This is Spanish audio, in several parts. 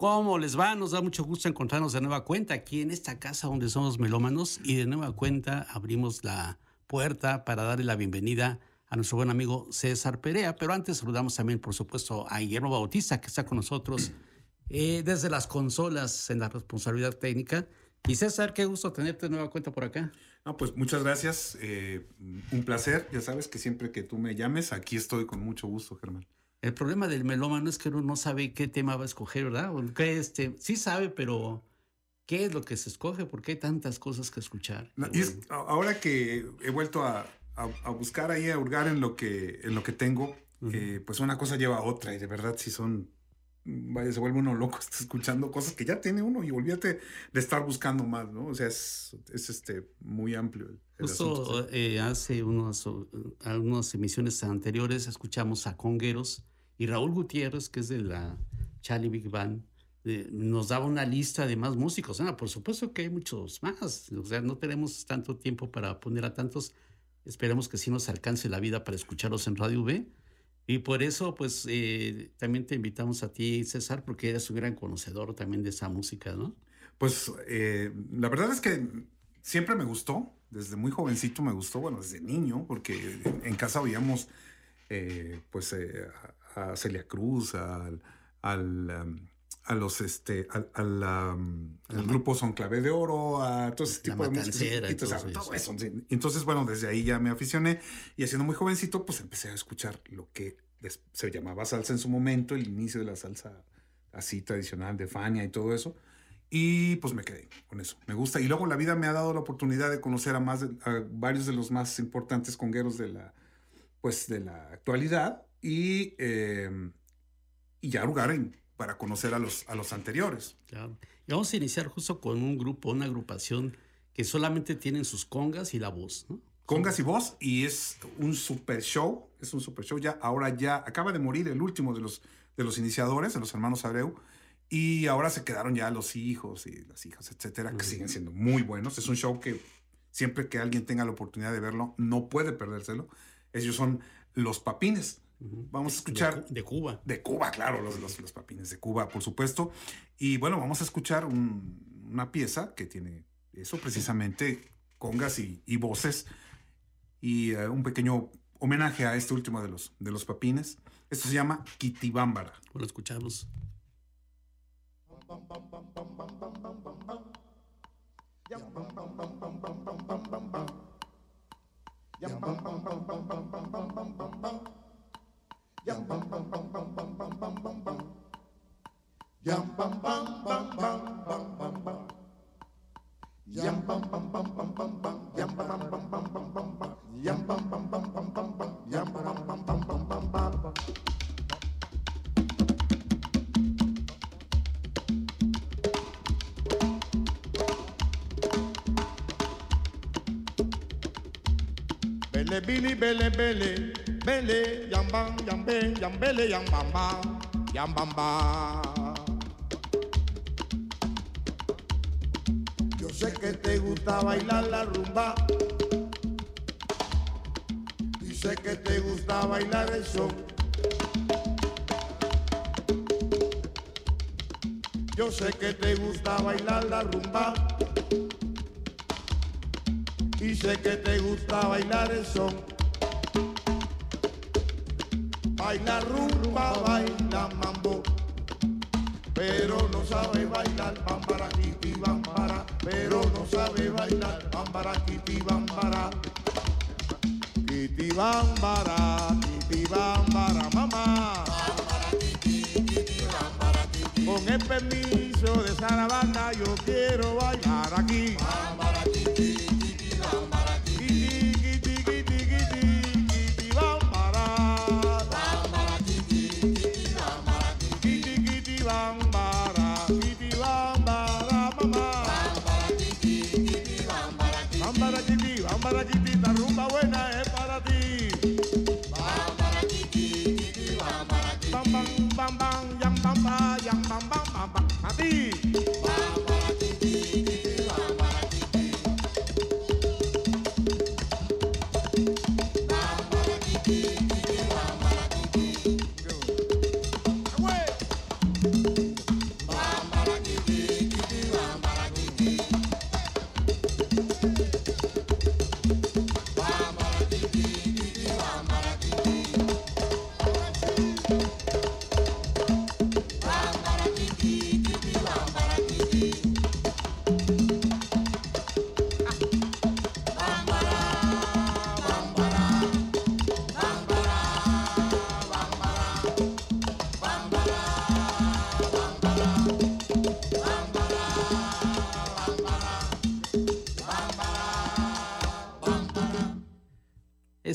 ¿Cómo les va? Nos da mucho gusto encontrarnos de nueva cuenta aquí en esta casa donde somos melómanos y de nueva cuenta abrimos la puerta para darle la bienvenida a nuestro buen amigo César Perea. Pero antes saludamos también, por supuesto, a Guillermo Bautista que está con nosotros eh, desde las consolas en la responsabilidad técnica. Y César, qué gusto tenerte de nueva cuenta por acá. No, pues muchas gracias. Eh, un placer. Ya sabes que siempre que tú me llames, aquí estoy con mucho gusto, Germán. El problema del melómano es que uno no sabe qué tema va a escoger, ¿verdad? Que este, sí sabe, pero ¿qué es lo que se escoge? Porque hay tantas cosas que escuchar. ahora que he vuelto a, buscar ahí, a hurgar en lo que, en lo que tengo, eh, pues una cosa lleva a otra y de verdad sí son vaya, se vuelve uno loco, está escuchando cosas que ya tiene uno y olvídate de estar buscando más, ¿no? O sea, es, es este, muy amplio. Justo eh, hace unos, algunas emisiones anteriores escuchamos a Congueros y Raúl Gutiérrez, que es de la Charlie Big Band, eh, nos daba una lista de más músicos. Ah, por supuesto que hay muchos más, o sea, no tenemos tanto tiempo para poner a tantos. Esperemos que sí nos alcance la vida para escucharlos en Radio V y por eso, pues, eh, también te invitamos a ti, César, porque eres un gran conocedor también de esa música, ¿no? Pues, eh, la verdad es que siempre me gustó, desde muy jovencito me gustó, bueno, desde niño, porque en casa oíamos, eh, pues, a, Celia Cruz, al, al a los este al, al, grupo Son Clave de Oro, a todo ese tipo de música. Entonces, bueno, desde ahí ya me aficioné y siendo muy jovencito, pues empecé a escuchar lo que se llamaba salsa en su momento, el inicio de la salsa así tradicional de Fania y todo eso. Y pues me quedé con eso. Me gusta. Y luego la vida me ha dado la oportunidad de conocer a más a varios de los más importantes congueros de la pues de la actualidad y, eh, y ya para conocer a los, a los anteriores. Claro. Y vamos a iniciar justo con un grupo, una agrupación que solamente tienen sus congas y la voz, ¿no? Congas y voz, y es un super show, es un super show. Ya, ahora ya acaba de morir el último de los, de los iniciadores, de los hermanos Abreu, y ahora se quedaron ya los hijos y las hijas, etcétera, que siguen siendo muy buenos. Es un show que siempre que alguien tenga la oportunidad de verlo, no puede perdérselo. Ellos son los papines. Vamos a escuchar. De, Cuba. De Cuba, claro, los, los, papines de Cuba, por supuesto. Y bueno, vamos a escuchar una pieza que tiene eso, precisamente, congas y, voces. Y eh, un pequeño homenaje a este último de los, de los papines. Esto se llama Kitibámbara. Por escucharlos. Yum bum bum bum bum bum bum bum bum bum. Yum bum bum bum bum bum bum bum. Yum bum bum bum bum bum bum. Yum bum bum bum bum bum bum. Yum bum bum bum bum. Yambe, yambele, yambamba, yambamba. Yo sé que te gusta bailar la rumba. Y sé que te gusta bailar el son. Yo sé que te gusta bailar la rumba. Y sé que te gusta bailar el son.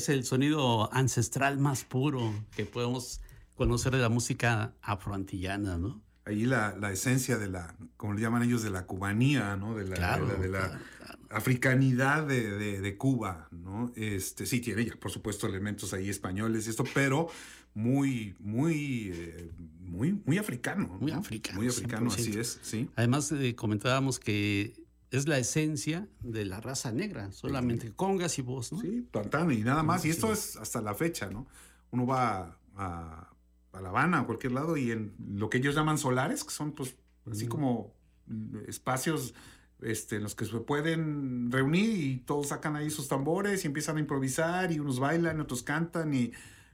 Es el sonido ancestral más puro que podemos conocer de la música afroantillana, ¿no? Ahí la, la esencia de la, como le llaman ellos, de la cubanía, ¿no? De la, de la, africanidad de, de, Cuba, ¿no? Este, sí, tiene ya, por supuesto, elementos ahí españoles y esto, pero muy, muy, eh, muy, muy africano. Muy africano. Muy africano, así es, sí. Además, eh, comentábamos que es la esencia de la raza negra, solamente congas y voz, ¿no? Sí, tantana y nada más. Y esto es hasta la fecha, ¿no? Uno va a, a, La Habana, a cualquier lado, y en lo que ellos llaman solares, que son pues así como espacios este, en los que se pueden reunir y todos sacan ahí sus tambores y empiezan a improvisar y unos bailan, otros cantan y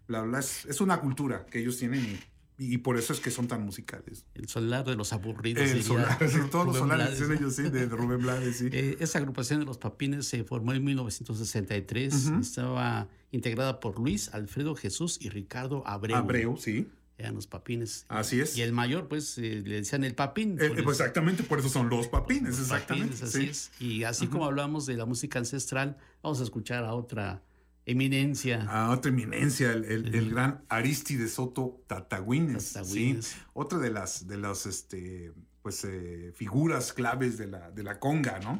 bla, bla. Es, es una cultura que ellos tienen y y por eso es que son tan musicales. El solar de los aburridos. El solar, todos los solares ellos, sí, de Rubén Blades, sí. Eh, esa agrupación de los Papines se formó en 1963. Estaba integrada por Luis, Alfredo Jesús y Ricardo Abreu. Abreu, sí. Eran los papines. Así es. Y el mayor, pues, eh, le decían el papín. Eh, pues exactamente, por eso son los papines, exactamente. así es. Y así como hablamos de la música ancestral, vamos a escuchar a otra Eminencia. A otra eminencia, el, gran Aristide Soto Tatagüines. ¿sí? Otra de las, de las este, pues, eh, figuras claves de la, de la conga, ¿no?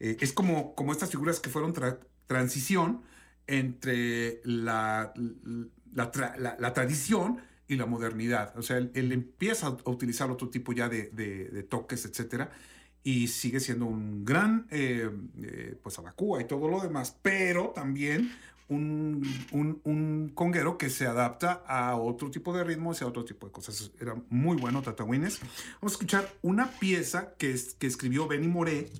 Eh, es como, como estas figuras que fueron transición entre la, la, tradición y la modernidad. O sea, él, empieza a utilizar otro tipo ya de, de, toques, etcétera, y sigue siendo un gran, eh, pues, abacúa y todo lo demás, pero también un, un, conguero que se adapta a otro tipo de ritmos y a otro tipo de cosas. Era muy bueno Tatawines. Vamos a escuchar una pieza que, que escribió Benny Moré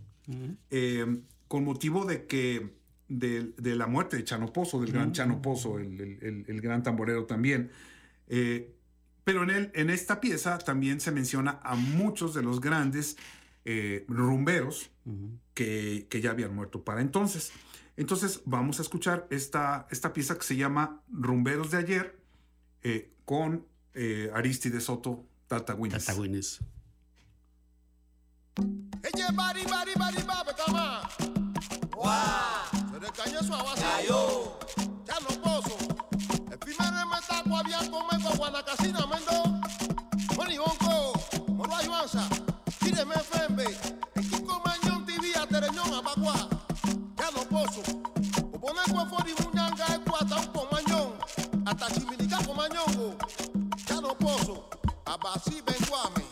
eh, con motivo de que de, la muerte de Chano Pozo, del gran Chano Pozo, el, gran tamborero también. Eh, pero en, el, en esta pieza también se menciona a muchos de los grandes eh, rumberos que, que, ya habían muerto para entonces. Entonces vamos a escuchar esta, esta pieza que se llama Rumberos de ayer eh, con eh, Aristide Soto Tata. Moro ayuanza. Tíreme fembe. El kiko mañón tibia tereñón abagua. poso obona kwefori munyanga ekwata nkomanyong atachiminika komanyongo ya no poso. Abasi benkwame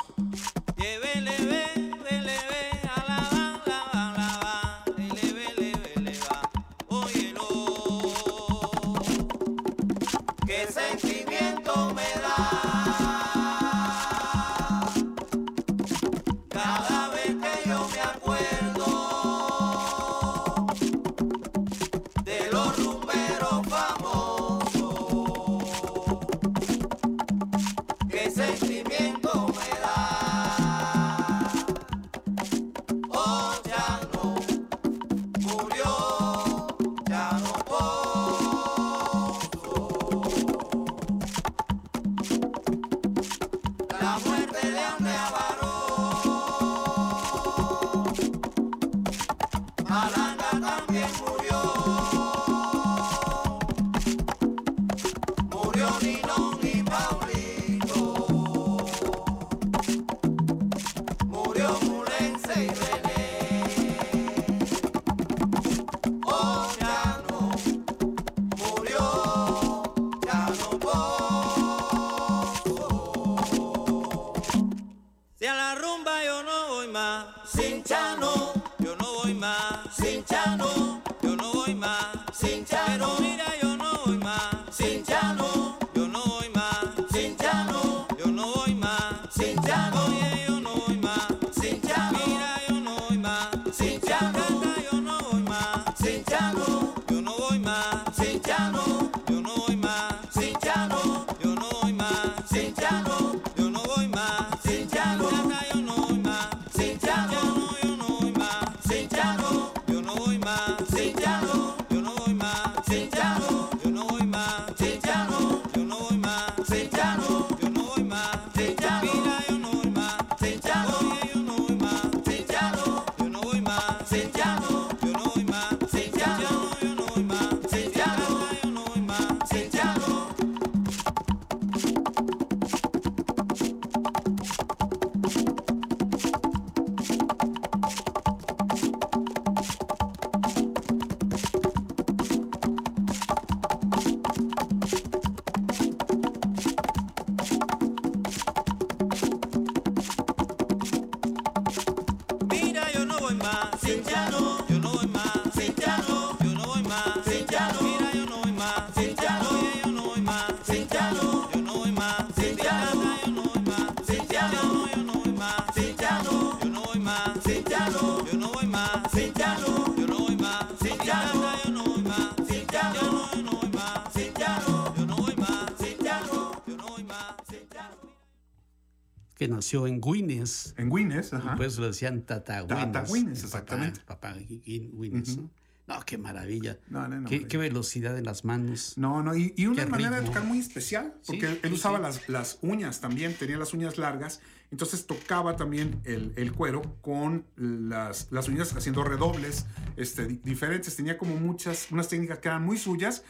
que nació en Guinness. En Guinness, ajá. Pues lo decían Tata Guinness. Tata Guinness, el exactamente. Papá, papá Gui- Guinness, ¿no? No, qué maravilla. No, no, no, qué, qué velocidad en las manos. No, no, y, y una Qué manera de tocar muy especial, porque Sí, él, sí, usaba sí. Las, las uñas también, tenía las uñas largas, entonces tocaba también el, el cuero con las, las uñas haciendo redobles este, di- diferentes. Tenía como muchas, unas técnicas que eran muy suyas,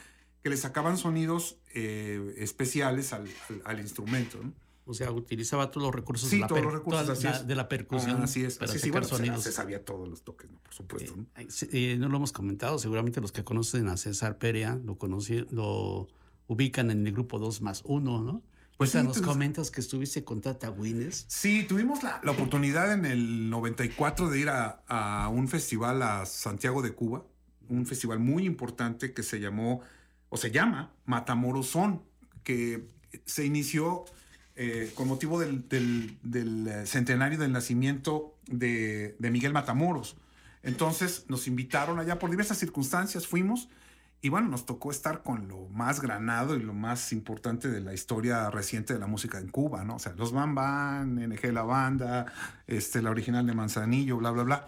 que le sacaban sonidos eh, especiales al, al- al instrumento. ¿no? O sea, utilizaba todos los recursos, Sí, de, la todos los recursos, toda la- de la percusión Ah, así es, para así sacar bueno, se- sonidos. se sabía todos los toques, ¿no? por supuesto. ¿no? Eh, sí, eh, no lo hemos comentado, seguramente los que conocen a César Perea lo, conocí- lo ubican en el grupo 2 más 1, ¿no? Pues Pues sí, nos entonces- comentas que estuviste con Tata Guinness. Sí, tuvimos la, la oportunidad en el 94 de ir a, a un festival a Santiago de Cuba, un festival muy importante que se llamó, o se llama Matamoros Son, que se inició eh, con motivo del, eh, centenario del nacimiento de, Miguel Matamoros. Entonces nos invitaron allá por diversas circunstancias, fuimos. Y bueno, nos tocó estar con lo más granado y lo más importante de la historia reciente de la música en Cuba, ¿no? O sea, los Bam Bam, NG La Banda, este, la original de Manzanillo, bla, bla, bla.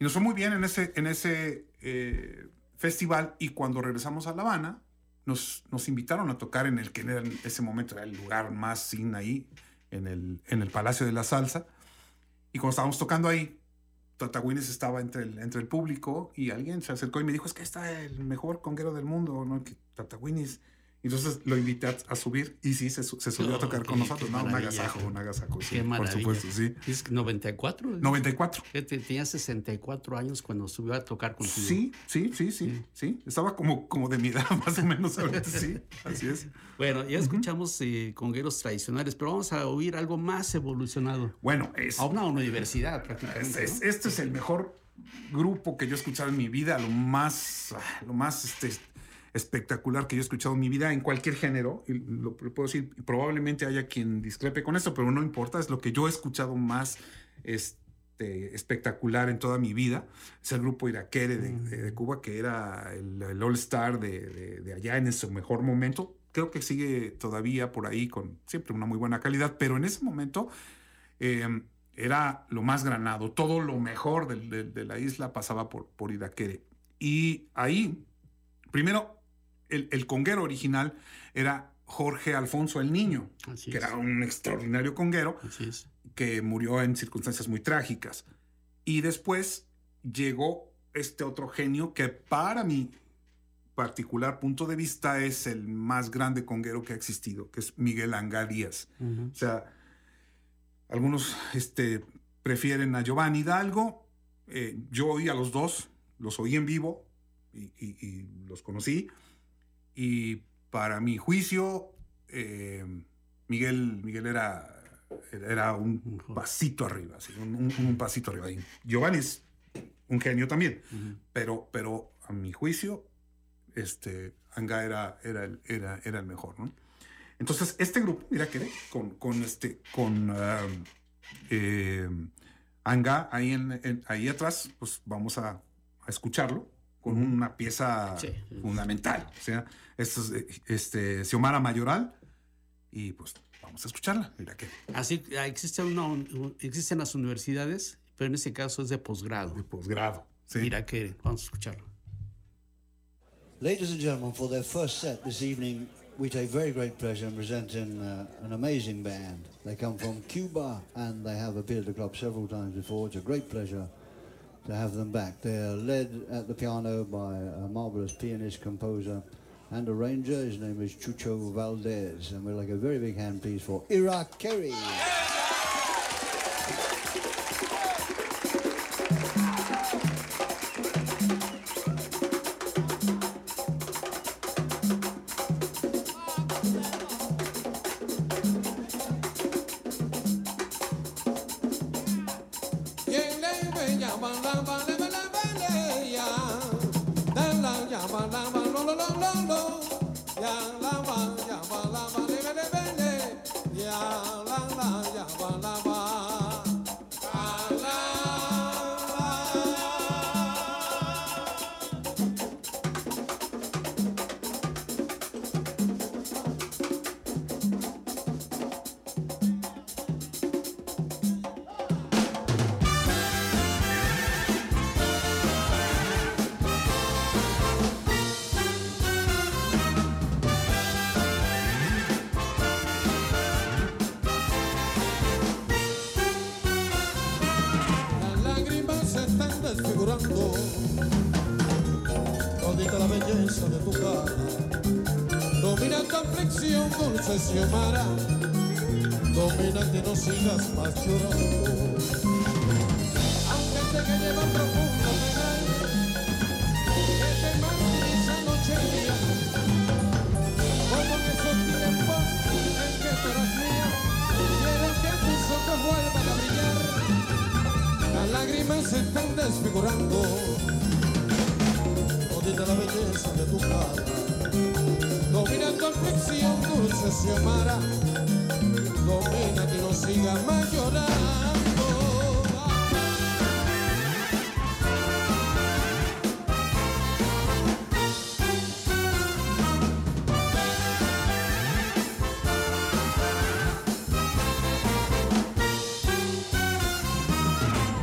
Y nos fue muy bien en ese, en ese eh, festival y cuando regresamos a La Habana, nos, nos invitaron a tocar en el que en ese momento era el lugar más sin ahí, en el, en el Palacio de la Salsa. Y cuando estábamos tocando ahí, Tata Guinness estaba entre el, entre el público y alguien se acercó y me dijo, es que está el mejor conguero del mundo, ¿no? Que. Entonces lo invité a, subir y sí, se, su- se subió a tocar qué- con nosotros. No, un agasajo, un agasajo, sí, Qué por supuesto, sí. ¿Es 94? 94. Fíjate, Tenía 64 años cuando subió a tocar contigo. Sí, sí, sí, sí, sí. Estaba como, como de mi edad, más o menos, ahorita sí, así es. Bueno, ya escuchamos eh, congueros tradicionales, pero vamos a oír algo más evolucionado. Bueno, es, A una universidad prácticamente. Es- es- ¿no? este es el mejor grupo que yo he escuchado en mi vida, lo más, lo más este, espectacular que yo he escuchado en mi vida en cualquier género. Y lo, lo puedo decir, y probablemente haya quien discrepe con esto, pero no importa, es lo que yo he escuchado más este, espectacular en toda mi vida. Es el grupo Iraquere de, de- de Cuba, que era el, el All Star de, de- allá en su mejor momento. Creo que sigue todavía por ahí con siempre una muy buena calidad, pero en ese momento eh, era lo más granado. Todo lo mejor de, de la isla pasaba por, por Iraquere. Y ahí, primero, el, el conguero original era Jorge Alfonso el Niño, Así que es. era un extraordinario conguero es. que murió en circunstancias muy trágicas. Y después llegó este otro genio que para mi particular punto de vista es el más grande conguero que ha existido, que es Miguel Angá Díaz. O sea, algunos este, prefieren a Giovanni Hidalgo. eh, yo oí a los dos, los oí en vivo y, y- y los conocí. Y para mi juicio, eh, Miguel, Miguel era, era un pasito arriba, así, un, un- un pasito arriba. Y Giovanni es un genio también, pero, pero a mi juicio, este, Anga era, era, el, era, era el mejor, ¿no? Entonces, este grupo, mira que con, con este, con um, eh, Anga ahí, en, en- ahí atrás, pues vamos a, a escucharlo con una pieza Sí. fundamental. O sea, esto es, este, Xiomara Mayoral, y pues vamos a escucharla. Mira que Así ah, existe una, un- existen las universidades, pero en este caso es de posgrado. de posgrado. ¿sí? Mira que vamos a escucharlo. Ladies and gentlemen, for their first set this evening, we take very great pleasure in presenting uh, an amazing band. They come from Cuba and they have appeared at the club several times before. It's a great pleasure to have them back. They're led at the piano by a marvelous pianist, composer, and arranger. His name is Chucho Valdez. And we'd like a very big hand, please, for Ira Kerry. Xiomara, domínate, no sigas más llorando. Aunque sé que lleva profundo penal, que te esa noche y día, como en esos tiempos en que tú eras mía, quiero que tus ojos vuelvan a brillar, las lágrimas se están desfigurando, todita la belleza de tu cara aflicción, dulce Xiomara. Domina que no siga más llorando.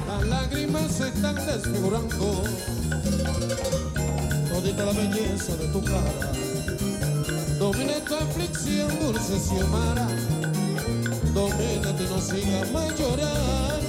Las lágrimas se están desfigurando. Todita la belleza de tu cara. Domina tu aflicción, dulce Xiomara. Domínate, no sigas más llorando.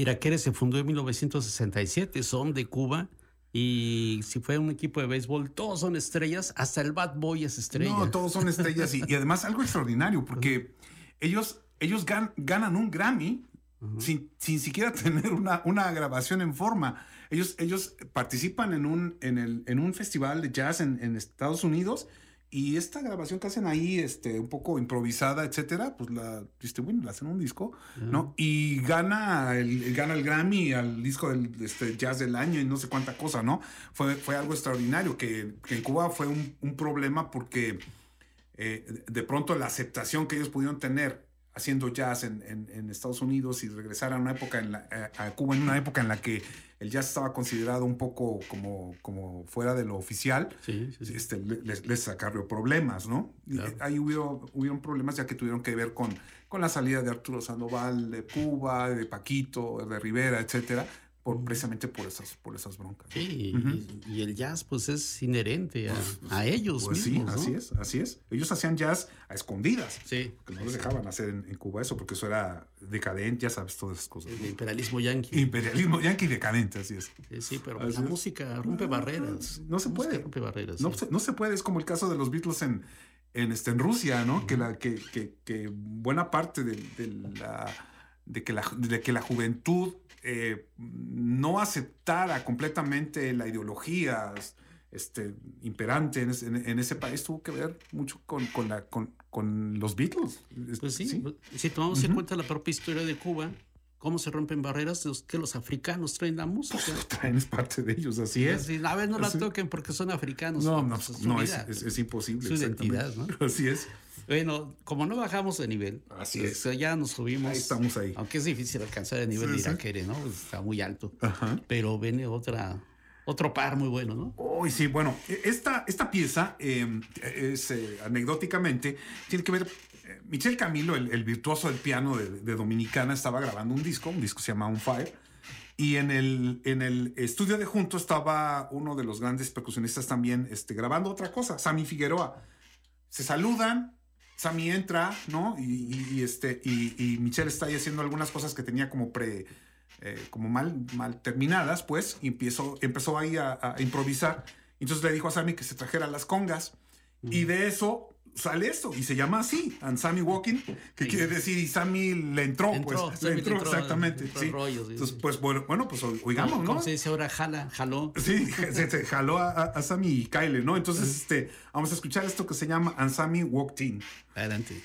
Iraquere se fundó en 1967, son de Cuba. Y si fue un equipo de béisbol, todos son estrellas, hasta el Bad Boy es estrella. No, todos son estrellas y, y además algo extraordinario porque ellos, ellos gan- ganan un Grammy sin, sin siquiera tener una, una grabación en forma. Ellos, ellos participan en un, en, el, en un festival de jazz en, en Estados Unidos y esta grabación que hacen ahí, este, un poco improvisada, etcétera, pues la distribuyen, la hacen un disco, ¿no? Y gana el, gana el Grammy al disco del este, jazz del año y no sé cuánta cosa, ¿no? Fue, fue algo extraordinario que, que en Cuba fue un, un problema porque eh, de pronto la aceptación que ellos pudieron tener haciendo jazz en, en- en Estados Unidos y regresar a una época en la, a a Cuba en una época en la que el jazz estaba considerado un poco como, como fuera de lo oficial, Sí, sí, sí. este, le- les, les acarreó problemas, ¿no? Claro. Ahí hubo, hubieron problemas ya que tuvieron que ver con, con la salida de Arturo Sandoval de Cuba, de Paquito, de Rivera, etcétera, por, precisamente por esas, por esas broncas. Sí, y, y el jazz pues es inherente a, a ellos Pues sí, así es, así es. Ellos hacían jazz a escondidas. Sí, Que no les dejaban hacer en, en Cuba eso, porque eso era decadente, ya sabes, todas esas cosas. el imperialismo yanqui. Imperialismo yanqui decadente, así es. Sí, sí, pero Así la es. música rompe barreras. No se puede. rompe barreras. No, sí. se, no se puede, es como el caso de los Beatles en, en, este, en Rusia, ¿no? Que, la, que, que, que buena parte de, de la, de, que la, de que la juventud eh, no aceptara completamente la ideología este, imperante en ese, en- en ese país tuvo que ver mucho con, con, la, con, con los Beatles. Pues sí, si tomamos en cuenta la propia historia de Cuba, cómo se rompen barreras, es que los africanos traen la música. Traen es parte de ellos, así es. A ver, no la Así- toquen porque son africanos. No, no, pues, no es, es, es imposible. Su identidad, ¿no? Así es. Bueno, como no bajamos de nivel, Así pues, es. ya nos subimos. Ahí estamos ahí. Aunque es difícil alcanzar el nivel Sí, de sí. Iraquere, ¿no? Pues, está muy alto. Ajá. Pero viene otra, otro par muy bueno, ¿no? Uy, sí, bueno, e- esta, esta pieza eh, es eh, anecdóticamente, tiene que ver, eh, Michel Camilo, el, el virtuoso del piano de, de Dominicana, estaba grabando un disco, un disco que se llama On Fire, y en el, en el estudio de junto estaba uno de los grandes percusionistas también este, grabando otra cosa, Sammy Figueroa. Se saludan, Sammy entra, ¿no? Y, y- y, este, y, y Michel está ahí haciendo algunas cosas que tenía como pre... eh, como mal, mal terminadas, pues, y empezó, empezó ahí a, a improvisar. Entonces le dijo a Sammy que se trajera las congas. Y de eso sale esto, y se llama así, And Sammy Walking, que Sí. quiere decir, y Sammy le entró, Entró, pues, Sammy le entró, entró, exactamente. entró sí. el rollo, sí, Entonces, pues, bueno, bueno, pues oigamos, Como ¿no? se dice ahora, jala, jaló. Sí, se, se jaló a, a- a Sammy y Kyle, ¿no? Entonces, este, vamos a escuchar esto que se llama And Sammy Walked In. Adelante.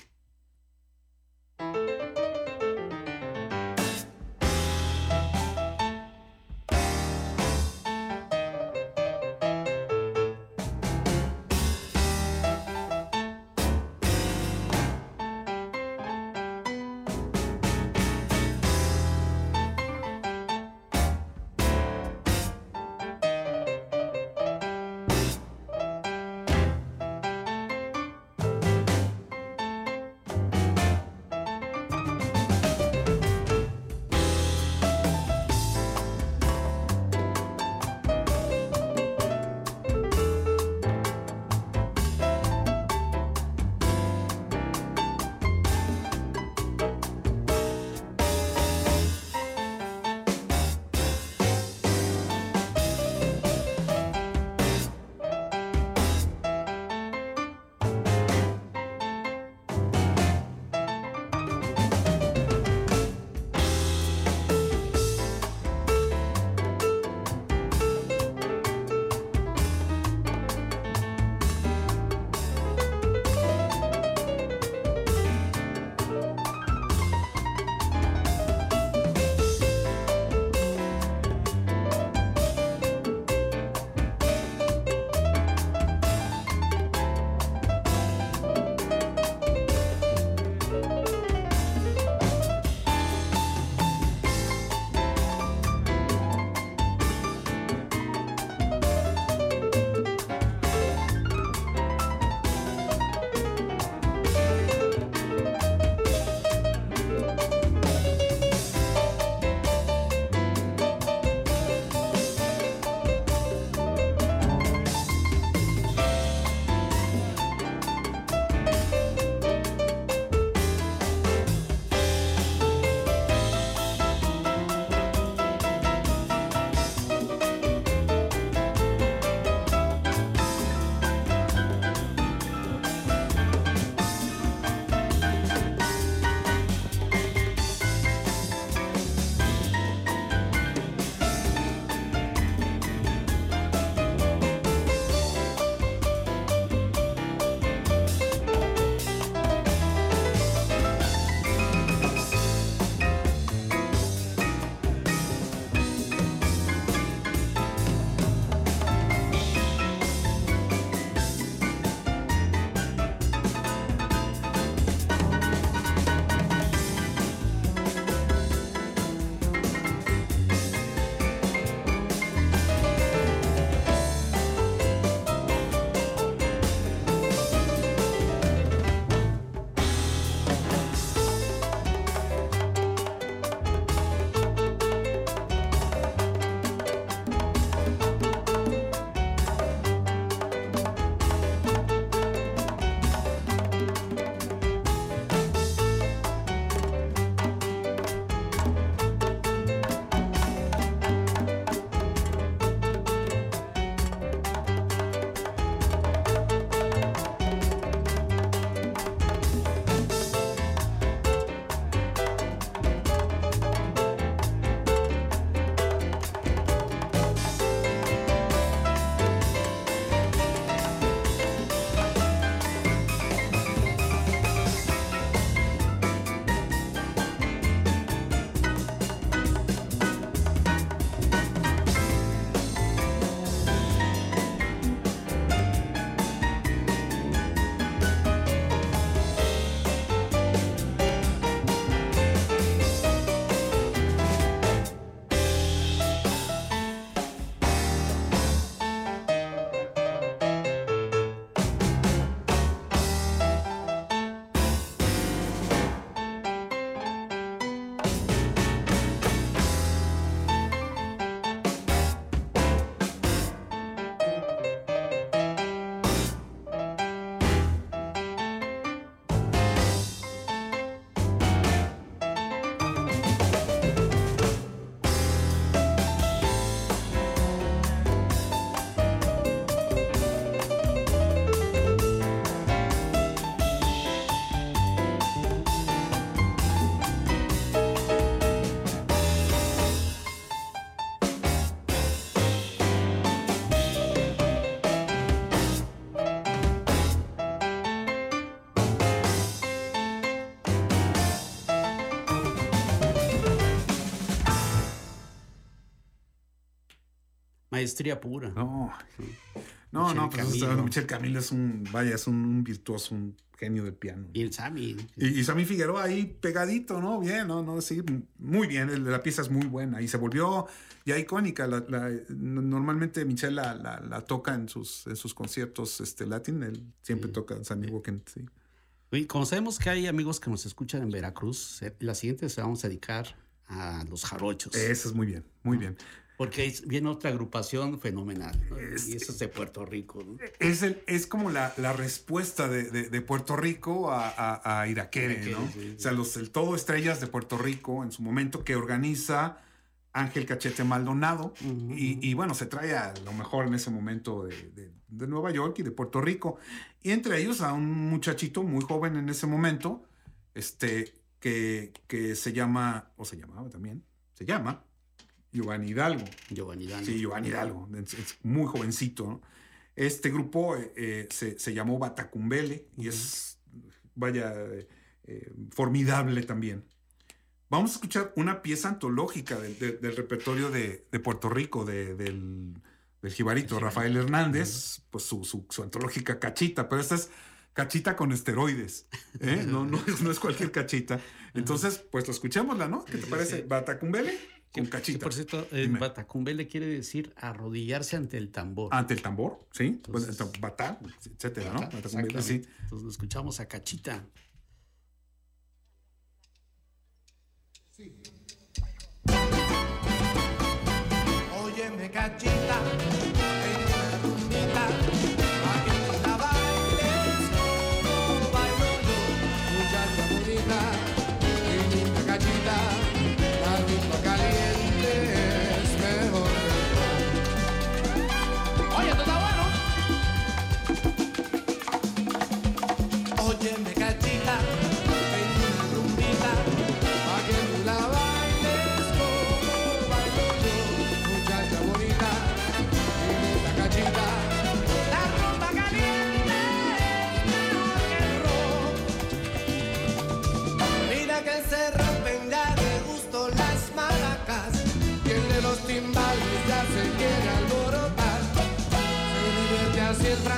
Maestría pura. No, no, no, pues Camilo. Michel Camilo es un, vaya, es un, un virtuoso, un genio del piano. Y el Sammy. Y, y Sammy Figueroa ahí pegadito, ¿no? Bien, ¿no? no sí, muy bien, la pieza es muy buena y se volvió ya icónica. La- la- normalmente Michelle la, toca en sus, en sus conciertos este, latin, él siempre toca Sammy Walken, sí. Oye, como sabemos que hay amigos que nos escuchan en Veracruz, eh, la siguiente se vamos a dedicar a los jarochos. Eso es muy bien, muy bien. Porque viene otra agrupación fenomenal. ¿no? Y eso es de Puerto Rico. ¿no? Es, el, es como la, la respuesta de, de- de Puerto Rico a, a, a ¿no? sí. O sea, los el Todo Estrellas de Puerto Rico en su momento que organiza Ángel Cachete Maldonado. y, y, bueno, se trae a lo mejor en ese momento de, de- de Nueva York y de Puerto Rico. Y entre ellos a un muchachito muy joven en ese momento, este, que, que se llama, o se llamaba también, se llama Giovanni Hidalgo. Giovanni Dani. Sí, Giovanni Hidalgo, es, muy jovencito. ¿no? Este grupo eh, eh, se, se llamó Batacumbele y es, vaya, eh, formidable también. Vamos a escuchar una pieza antológica del, del- del repertorio de, de Puerto Rico, de- del, del jibarito Rafael Hernández, pues su, su, su antológica cachita, pero esta es cachita con esteroides, ¿eh? no, no, es, no es cualquier cachita. Entonces, pues lo escuchémosla, ¿no? ¿Qué te parece? Batacumbele con cachita. por cierto, eh, Dime. Batacumbele quiere decir arrodillarse ante el tambor. Ante el tambor, ¿sí? Pues, Entonces- batá, etcétera, ¿no? Bata- Batacumbele, sí. Entonces lo escuchamos a Cachita. Óyeme cachita, en una rumbita, la bailes como bailo yo. Muchacha bonita, y linda cachita,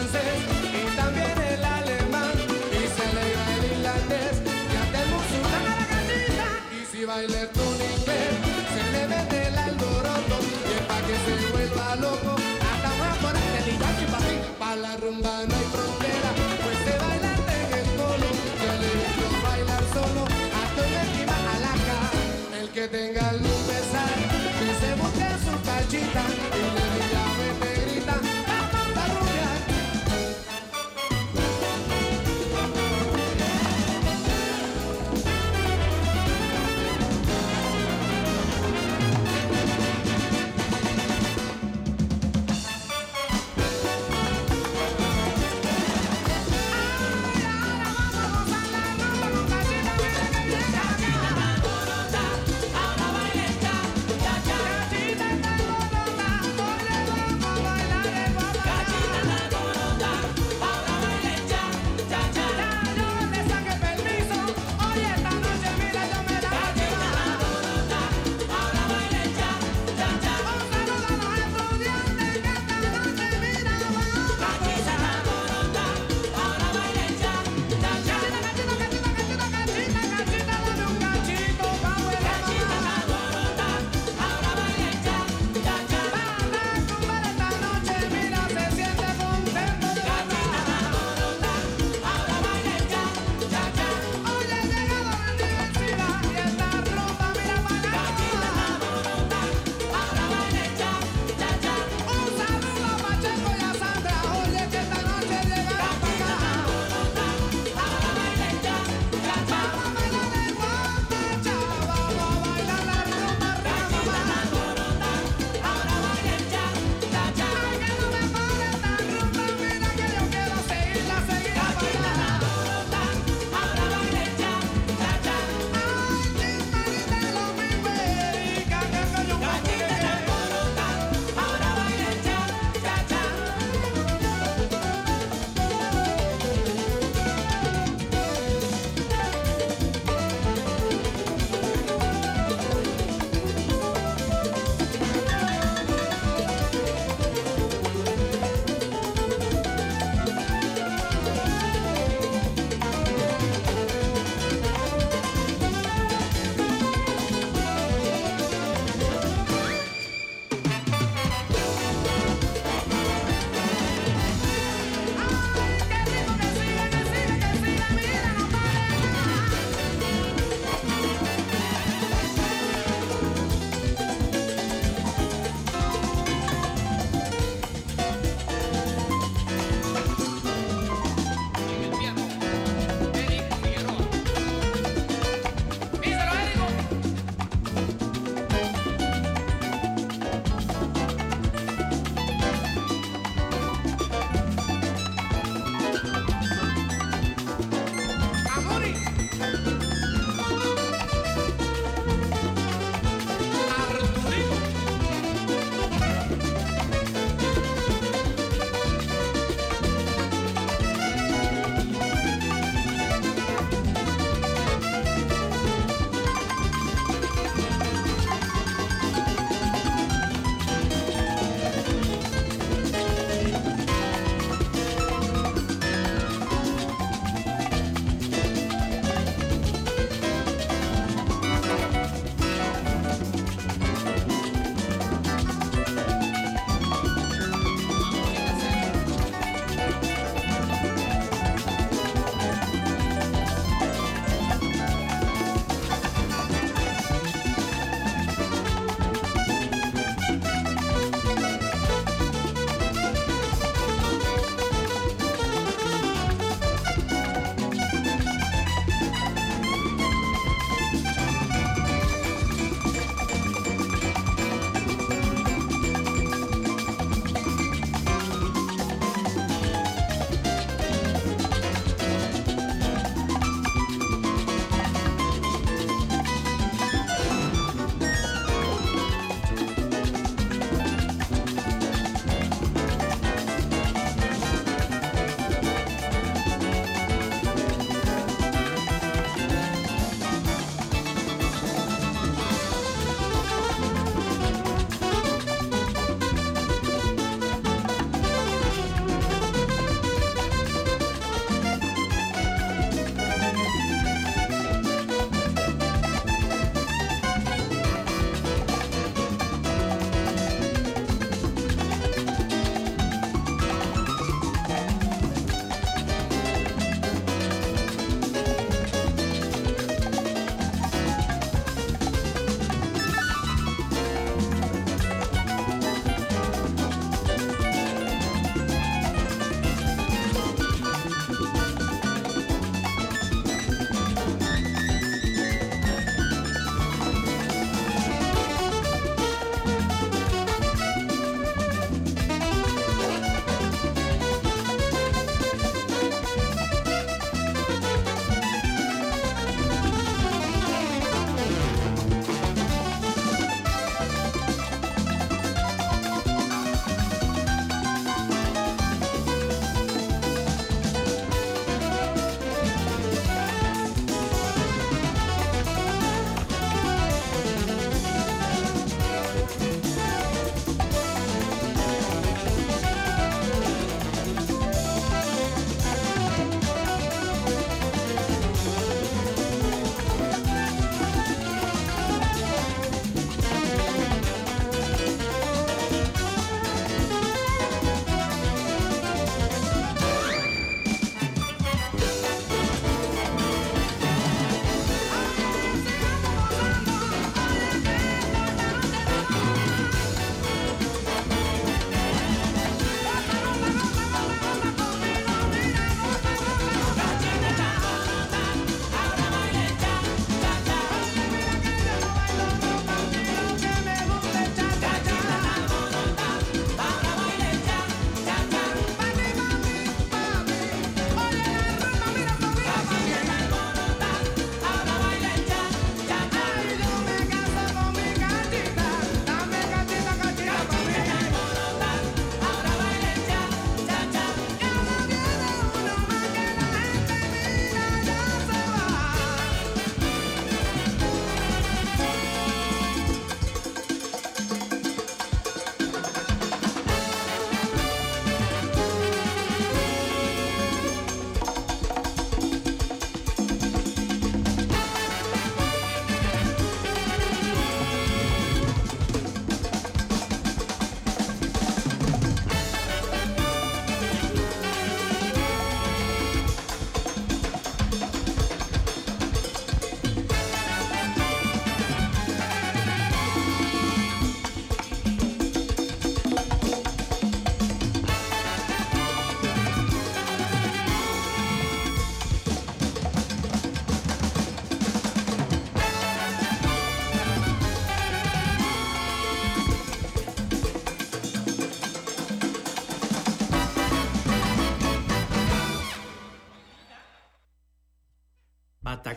y también el alemán y se alegra el irlandés y hasta el musulmán a la. Y si baila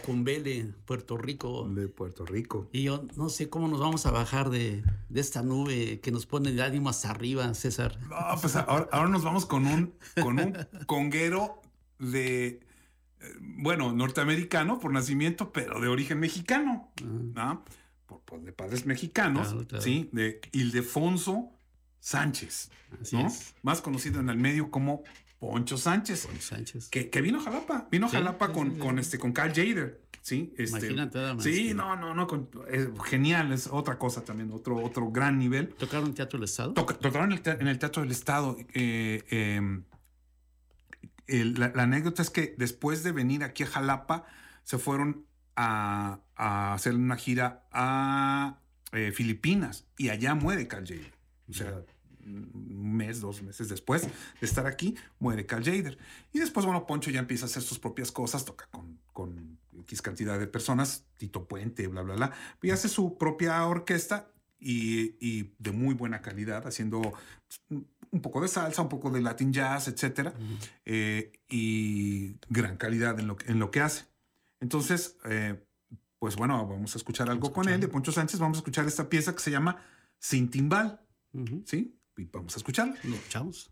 a Tacumbele, Puerto Rico. De Puerto Rico. Y yo no sé cómo nos vamos a bajar de, de esta nube que nos pone el ánimo hasta arriba, César. No, pues ahora, ahora nos vamos con un, con un conguero de, eh, bueno, norteamericano por nacimiento, pero de origen mexicano, ¿no? Por, por de padres mexicanos, Claro, claro. ¿sí? De Ildefonso Sánchez, Así ¿no? es. Más conocido en el medio como Poncho Sánchez. Sánchez. Que, que vino a Jalapa, vino a Sí, Jalapa sí, con, sí, con, este, con Carl Jader, ¿sí? Este, Imagínate nada más. Sí, no, no, no, con- es genial, es otra cosa también, otro, otro gran nivel. ¿Tocaron en Teatro del Estado? Toca- Tocaron en el, te- en el Teatro del Estado. eh, eh, el- la, la anécdota es que después de venir aquí a Jalapa, se fueron a, a hacer una gira a eh, Filipinas y allá muere Carl Jader. O sea, un mes, dos meses después de estar aquí, muere Carl Jader. Y después, bueno, Poncho ya empieza a hacer sus propias cosas, toca con, con X cantidad de personas, Tito Puente, bla, bla, bla, y hace su propia orquesta y, y de muy buena calidad, haciendo un poco de salsa, un poco de Latin jazz, etcétera, eh, y gran calidad en lo, en lo que hace. Entonces, eh, pues bueno, vamos a escuchar algo con él, de. Poncho Sánchez, vamos a escuchar esta pieza que se llama Sin Timbal, Ujú. ¿sí? Vamos a escucharla. Lo escuchamos.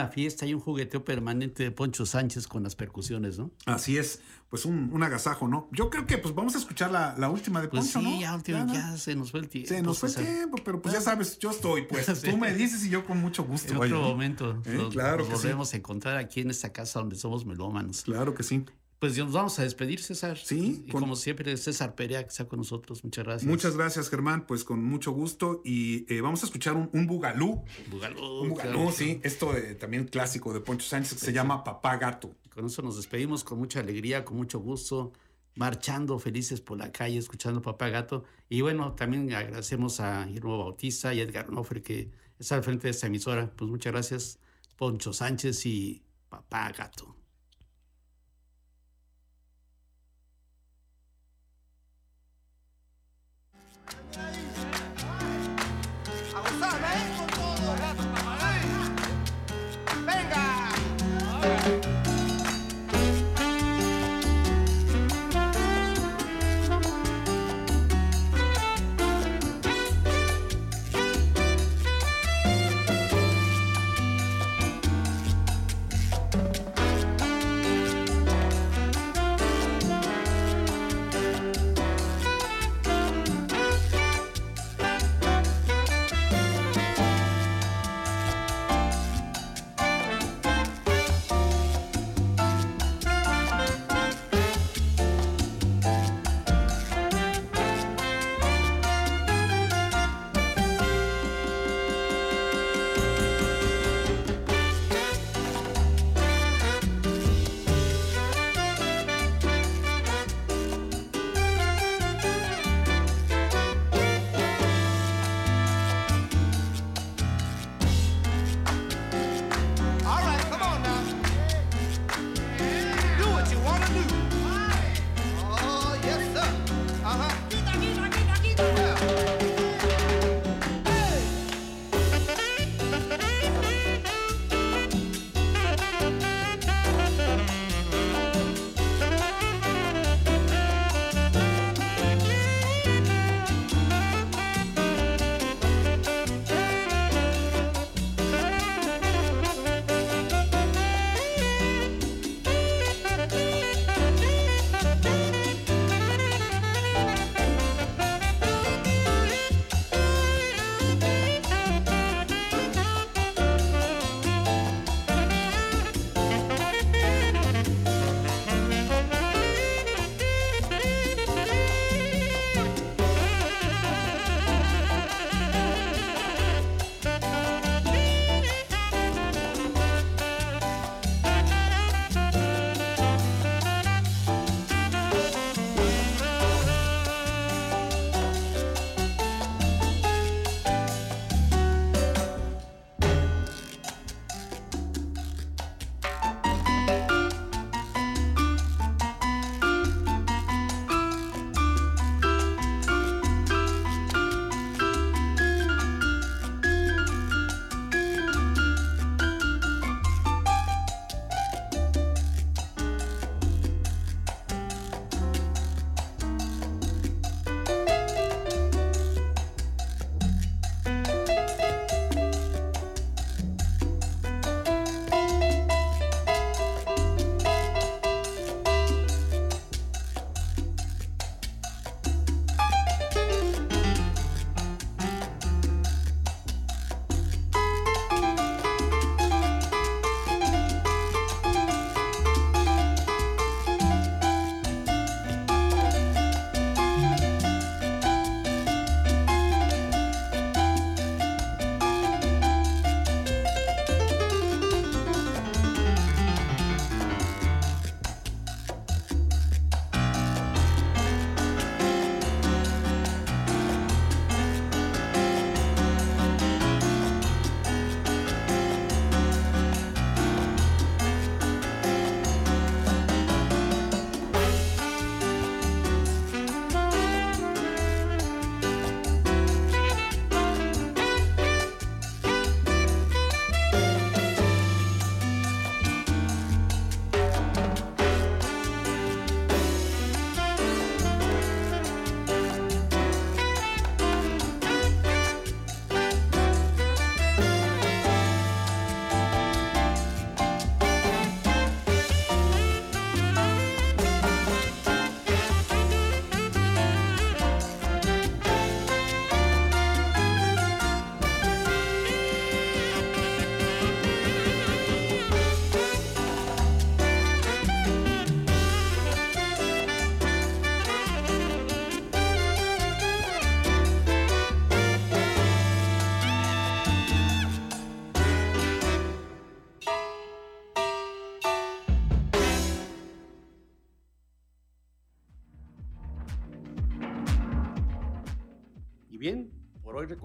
Una fiesta y un jugueteo permanente de Poncho Sánchez con las percusiones, ¿no? Así es, pues un, un agasajo, ¿no? Yo creo que pues vamos a escuchar la, la última de Pues Poncho, sí, ¿no? ya, último, ¿no? ya se nos fue el tiempo. Se nos fue el tiempo, pero pues ya sabes, yo estoy, pues Sí. tú me dices y yo con mucho gusto. En otro momento Eh, nos, claro nos sí. volvemos a encontrar aquí en esta casa donde somos melómanos. Claro que sí. Pues ya nos vamos a despedir, César. Sí, Y con- como siempre, César Perea, que está con nosotros. Muchas gracias. Muchas gracias, Germán, pues con mucho gusto. Y eh, vamos a escuchar un, un bugalú. Bugalú, Un bugalú, claro. sí. Esto también clásico de Poncho Sánchez que se llama Papá Gato. Con eso nos despedimos con mucha alegría, con mucho gusto, marchando felices por la calle, escuchando Papá Gato. Y bueno, también agradecemos a Guillermo Bautista y Edgar Nofre, que está al frente de esta emisora. Pues muchas gracias, Poncho Sánchez y Papá Gato.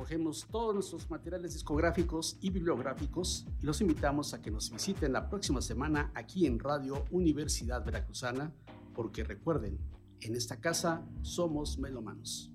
Recogemos todos nuestros materiales discográficos y bibliográficos y los invitamos a que nos visiten la próxima semana aquí en Radio Universidad Veracruzana, porque recuerden, en esta casa somos melomanos.